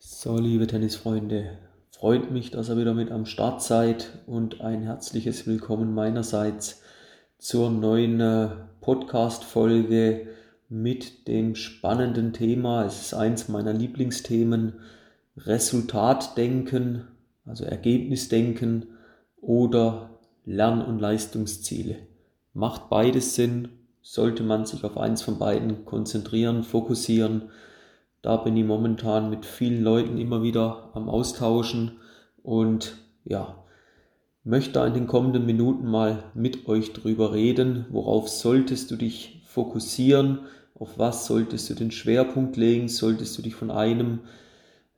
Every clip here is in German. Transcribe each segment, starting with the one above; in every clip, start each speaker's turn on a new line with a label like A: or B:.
A: So, liebe Tennisfreunde, freut mich, dass ihr wieder mit am Start seid und ein herzliches Willkommen meinerseits zur neuen äh, Podcast-Folge mit dem spannenden Thema. Es ist eins meiner Lieblingsthemen: Resultatdenken, also Ergebnisdenken oder Lern- und Leistungsziele. Macht beides Sinn, sollte man sich auf eins von beiden konzentrieren, fokussieren da bin ich momentan mit vielen Leuten immer wieder am Austauschen und ja, möchte in den kommenden Minuten mal mit euch drüber reden. Worauf solltest du dich fokussieren? Auf was solltest du den Schwerpunkt legen? Solltest du dich von einem,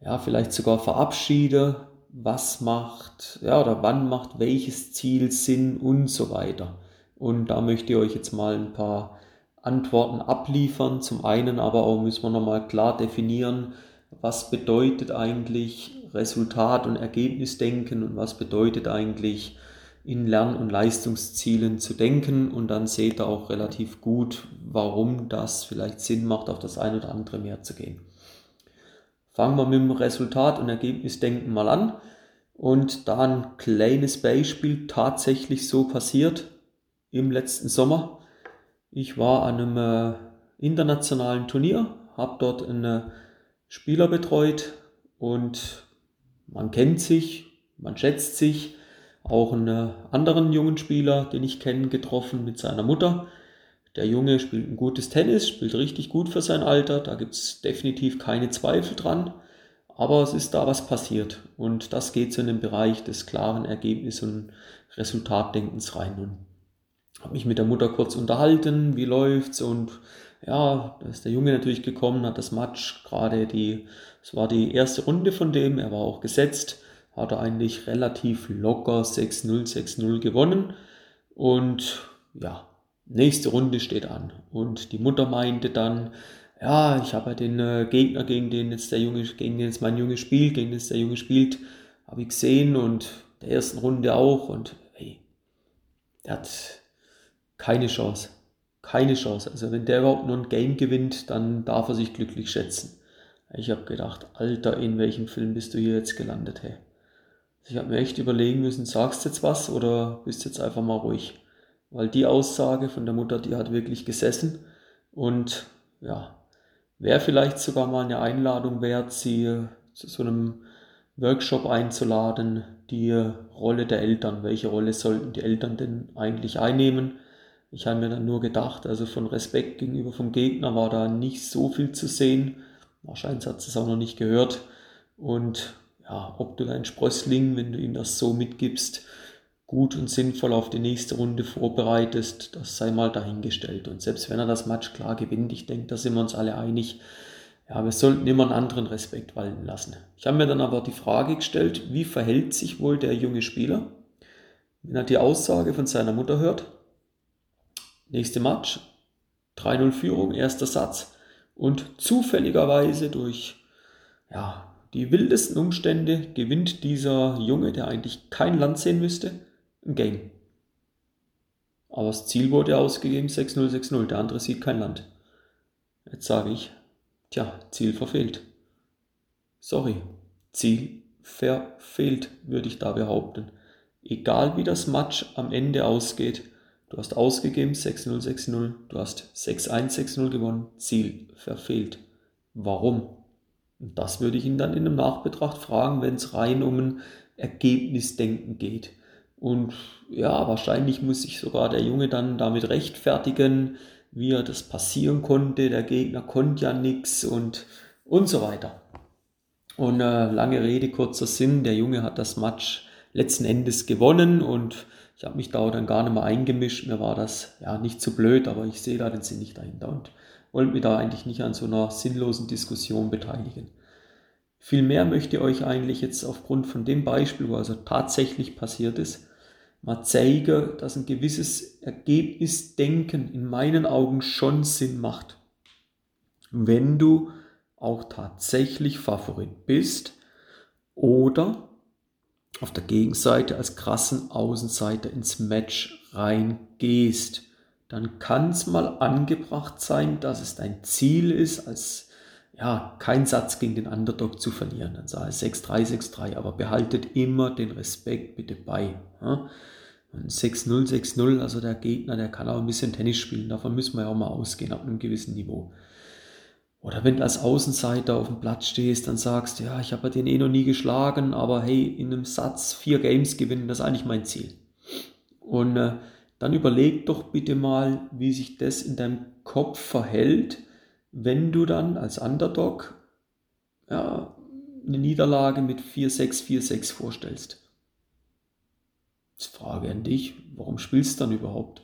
A: ja, vielleicht sogar verabschieden? Was macht, ja, oder wann macht welches Ziel Sinn und so weiter? Und da möchte ich euch jetzt mal ein paar Antworten abliefern. Zum einen aber auch müssen wir nochmal klar definieren, was bedeutet eigentlich Resultat- und Ergebnisdenken und was bedeutet eigentlich in Lern- und Leistungszielen zu denken. Und dann seht ihr auch relativ gut, warum das vielleicht Sinn macht, auf das eine oder andere mehr zu gehen. Fangen wir mit dem Resultat- und Ergebnisdenken mal an. Und da ein kleines Beispiel tatsächlich so passiert im letzten Sommer. Ich war an einem äh, internationalen Turnier, habe dort einen Spieler betreut und man kennt sich, man schätzt sich. Auch einen anderen jungen Spieler, den ich kenne, getroffen mit seiner Mutter. Der Junge spielt ein gutes Tennis, spielt richtig gut für sein Alter, da gibt es definitiv keine Zweifel dran. Aber es ist da was passiert und das geht so in den Bereich des klaren Ergebnis- und Resultatdenkens rein. Und habe mich mit der Mutter kurz unterhalten, wie läuft's und ja, da ist der Junge natürlich gekommen, hat das Match gerade die, es war die erste Runde von dem, er war auch gesetzt, hat er eigentlich relativ locker 6-0, 6-0 gewonnen und ja, nächste Runde steht an. Und die Mutter meinte dann, ja, ich habe ja den äh, Gegner, gegen den jetzt der Junge, gegen den jetzt mein Junge spielt, gegen den jetzt der Junge spielt, habe ich gesehen und der ersten Runde auch und hey, der hat keine Chance. Keine Chance. Also wenn der überhaupt nur ein Game gewinnt, dann darf er sich glücklich schätzen. Ich habe gedacht, Alter, in welchem Film bist du hier jetzt gelandet, hey? Ich habe mir echt überlegen müssen, sagst jetzt was oder bist jetzt einfach mal ruhig? Weil die Aussage von der Mutter, die hat wirklich gesessen und ja, wäre vielleicht sogar mal eine Einladung wert, sie zu so einem Workshop einzuladen, die Rolle der Eltern. Welche Rolle sollten die Eltern denn eigentlich einnehmen? Ich habe mir dann nur gedacht, also von Respekt gegenüber vom Gegner war da nicht so viel zu sehen. Wahrscheinlich hat es auch noch nicht gehört. Und ja, ob du deinen Sprössling, wenn du ihm das so mitgibst, gut und sinnvoll auf die nächste Runde vorbereitest, das sei mal dahingestellt. Und selbst wenn er das Match klar gewinnt, ich denke, da sind wir uns alle einig, ja, wir sollten immer einen anderen Respekt walten lassen. Ich habe mir dann aber die Frage gestellt, wie verhält sich wohl der junge Spieler, wenn er die Aussage von seiner Mutter hört Nächste Match, 3-0 Führung, erster Satz. Und zufälligerweise durch ja, die wildesten Umstände gewinnt dieser Junge, der eigentlich kein Land sehen müsste, ein Game. Aber das Ziel wurde ausgegeben, 6-0, 6-0. Der andere sieht kein Land. Jetzt sage ich, tja, Ziel verfehlt. Sorry, Ziel verfehlt, würde ich da behaupten. Egal wie das Match am Ende ausgeht, Du hast ausgegeben 6-0, 6-0. Du hast 6-1, 6-0 gewonnen. Ziel verfehlt. Warum? Und das würde ich ihn dann in einem Nachbetracht fragen, wenn es rein um ein Ergebnisdenken geht. Und ja, wahrscheinlich muss sich sogar der Junge dann damit rechtfertigen, wie er das passieren konnte. Der Gegner konnte ja nichts und, und so weiter. Und äh, lange Rede, kurzer Sinn, der Junge hat das Match letzten Endes gewonnen und ich habe mich da dann gar nicht mehr eingemischt. Mir war das ja nicht zu blöd, aber ich sehe da den Sinn nicht dahinter und wollte mich da eigentlich nicht an so einer sinnlosen Diskussion beteiligen. Vielmehr möchte ich euch eigentlich jetzt aufgrund von dem Beispiel, wo also tatsächlich passiert ist, mal zeigen, dass ein gewisses Ergebnisdenken in meinen Augen schon Sinn macht. Wenn du auch tatsächlich Favorit bist oder auf der Gegenseite als krassen Außenseiter ins Match reingehst, dann kann es mal angebracht sein, dass es dein Ziel ist, als ja, kein Satz gegen den Underdog zu verlieren. Dann sage ich 6-3, 6-3, aber behaltet immer den Respekt bitte bei. Ja? 6-0, 6-0, also der Gegner, der kann auch ein bisschen Tennis spielen, davon müssen wir ja auch mal ausgehen, ab einem gewissen Niveau. Oder wenn du als Außenseiter auf dem Platz stehst, dann sagst du, ja, ich habe den eh noch nie geschlagen, aber hey, in einem Satz vier Games gewinnen, das ist eigentlich mein Ziel. Und äh, dann überleg doch bitte mal, wie sich das in deinem Kopf verhält, wenn du dann als Underdog ja, eine Niederlage mit 4-6, 4-6 vorstellst. Jetzt Frage an dich, warum spielst du dann überhaupt?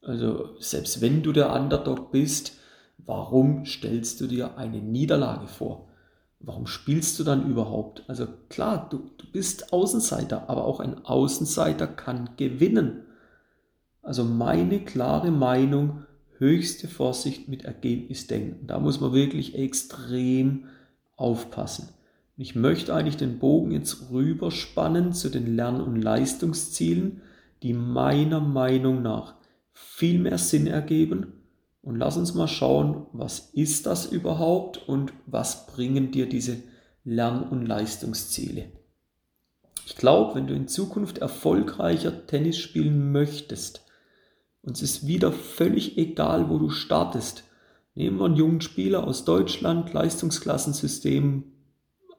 A: Also selbst wenn du der Underdog bist, warum stellst du dir eine Niederlage vor? Warum spielst du dann überhaupt? Also klar, du, du bist Außenseiter, aber auch ein Außenseiter kann gewinnen. Also meine klare Meinung, höchste Vorsicht mit Ergebnisdenken. Da muss man wirklich extrem aufpassen. Ich möchte eigentlich den Bogen jetzt rüberspannen zu den Lern- und Leistungszielen, die meiner Meinung nach viel mehr Sinn ergeben. Und lass uns mal schauen, was ist das überhaupt und was bringen dir diese Lern- und Leistungsziele. Ich glaube, wenn du in Zukunft erfolgreicher Tennis spielen möchtest, und es ist wieder völlig egal, wo du startest. Nehmen wir einen jungen Spieler aus Deutschland, Leistungsklassensystem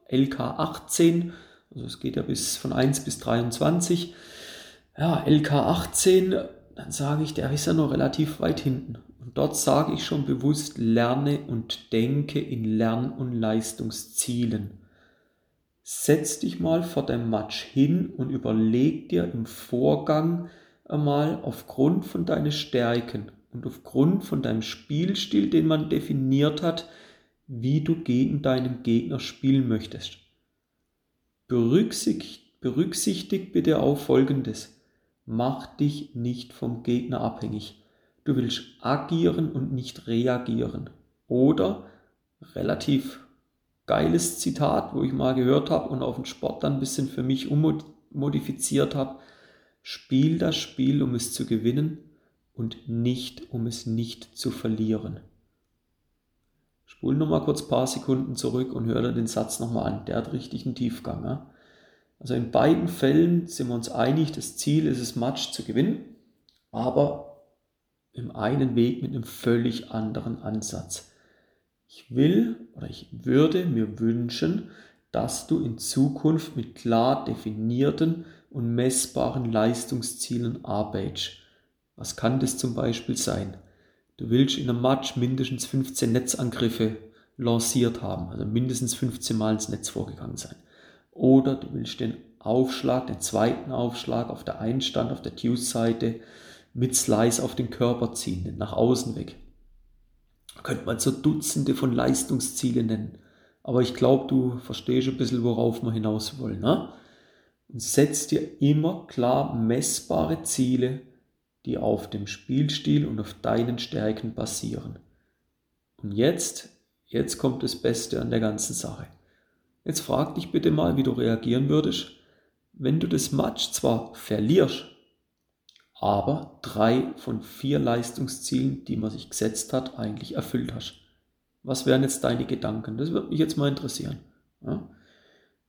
A: LK 18, also es geht ja bis von 1 bis 23. Ja, LK 18, dann sage ich, der ist ja noch relativ weit hinten. Und dort sage ich schon bewusst, lerne und denke in Lern- und Leistungszielen. Setz dich mal vor deinem Match hin und überleg dir im Vorgang, einmal aufgrund von deinen Stärken und aufgrund von deinem Spielstil, den man definiert hat, wie du gegen deinen Gegner spielen möchtest. Berücksichtigt, berücksichtigt bitte auch Folgendes. Mach dich nicht vom Gegner abhängig. Du willst agieren und nicht reagieren. Oder relativ geiles Zitat, wo ich mal gehört habe und auf den Sport dann ein bisschen für mich ummodifiziert habe. Spiel das Spiel, um es zu gewinnen und nicht, um es nicht zu verlieren. Spul nochmal kurz ein paar Sekunden zurück und hör dir den Satz nochmal an. Der hat richtig einen Tiefgang. Ja? Also in beiden Fällen sind wir uns einig, das Ziel ist es, Match zu gewinnen, aber im einen Weg mit einem völlig anderen Ansatz. Ich will oder ich würde mir wünschen, dass du in Zukunft mit klar definierten und messbaren Leistungszielen arbeitest. Was kann das zum Beispiel sein? Du willst in einem Match mindestens 15 Netzangriffe lanciert haben, also mindestens 15 Mal ins Netz vorgegangen sein. Oder du willst den Aufschlag, den zweiten Aufschlag auf der Einstand, auf der Deuce-Seite mit Slice auf den Körper ziehen, nach außen weg. Könnte man so Dutzende von Leistungsziele nennen. Aber ich glaube, du verstehst ein bisschen, worauf wir hinaus wollen. Ne? Und setz dir immer klar messbare Ziele, die auf dem Spielstil und auf deinen Stärken basieren. Und jetzt, jetzt kommt das Beste an der ganzen Sache. Jetzt frag dich bitte mal, wie du reagieren würdest, wenn du das Match zwar verlierst, aber drei von vier Leistungszielen, die man sich gesetzt hat, eigentlich erfüllt hast. Was wären jetzt deine Gedanken? Das würde mich jetzt mal interessieren. Ja?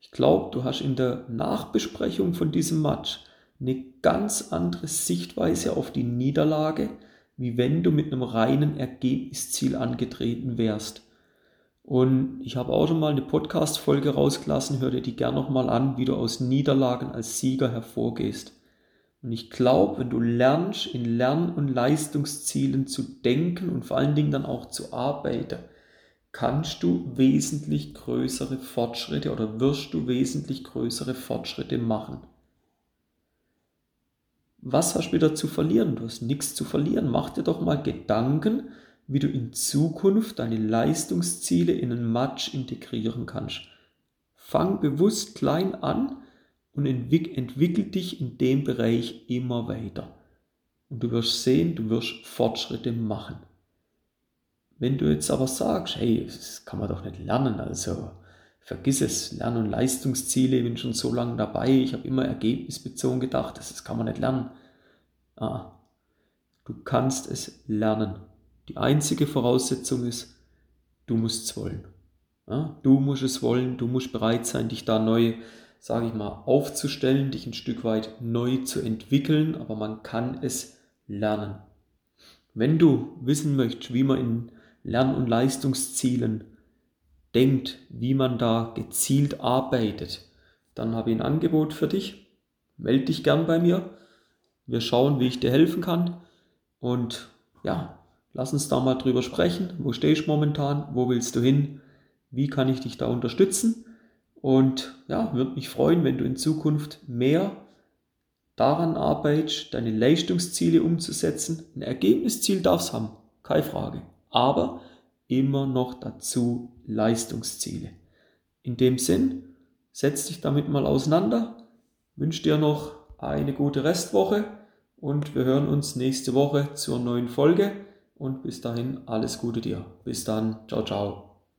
A: Ich glaube, du hast in der Nachbesprechung von diesem Match eine ganz andere Sichtweise auf die Niederlage, wie wenn du mit einem reinen Ergebnisziel angetreten wärst. Und ich habe auch schon mal eine Podcast-Folge rausgelassen, hör dir die gern nochmal an, wie du aus Niederlagen als Sieger hervorgehst. Und ich glaube, wenn du lernst, in Lern- und Leistungszielen zu denken und vor allen Dingen dann auch zu arbeiten, kannst du wesentlich größere Fortschritte oder wirst du wesentlich größere Fortschritte machen. Was hast du wieder zu verlieren? Du hast nichts zu verlieren. Mach dir doch mal Gedanken, wie du in Zukunft deine Leistungsziele in einen Match integrieren kannst. Fang bewusst klein an und entwick entwickel dich in dem Bereich immer weiter. Und du wirst sehen, du wirst Fortschritte machen. Wenn du jetzt aber sagst, hey, das kann man doch nicht lernen, also vergiss es, Lern- und Leistungsziele, ich bin schon so lange dabei, ich habe immer ergebnisbezogen gedacht, das kann man nicht lernen. Ah, du kannst es lernen. Die einzige Voraussetzung ist, du musst es wollen. Ja, du musst es wollen, du musst bereit sein, dich da neu, sage ich mal, aufzustellen, dich ein Stück weit neu zu entwickeln, aber man kann es lernen. Wenn du wissen möchtest, wie man in Lern- und Leistungszielen denkt, wie man da gezielt arbeitet, dann habe ich ein Angebot für dich. Meld dich gern bei mir. Wir schauen, wie ich dir helfen kann. Und ja, lass uns da mal drüber sprechen. Wo stehst du momentan? Wo willst du hin? Wie kann ich dich da unterstützen? Und ja, würde mich freuen, wenn du in Zukunft mehr daran arbeitest, deine Leistungsziele umzusetzen. Ein Ergebnisziel darfst haben, keine Frage. Aber immer noch dazu Leistungsziele. In dem Sinn, setz dich damit mal auseinander, wünsche dir noch eine gute Restwoche und wir hören uns nächste Woche zur neuen Folge und bis dahin alles Gute dir. Bis dann, ciao, ciao.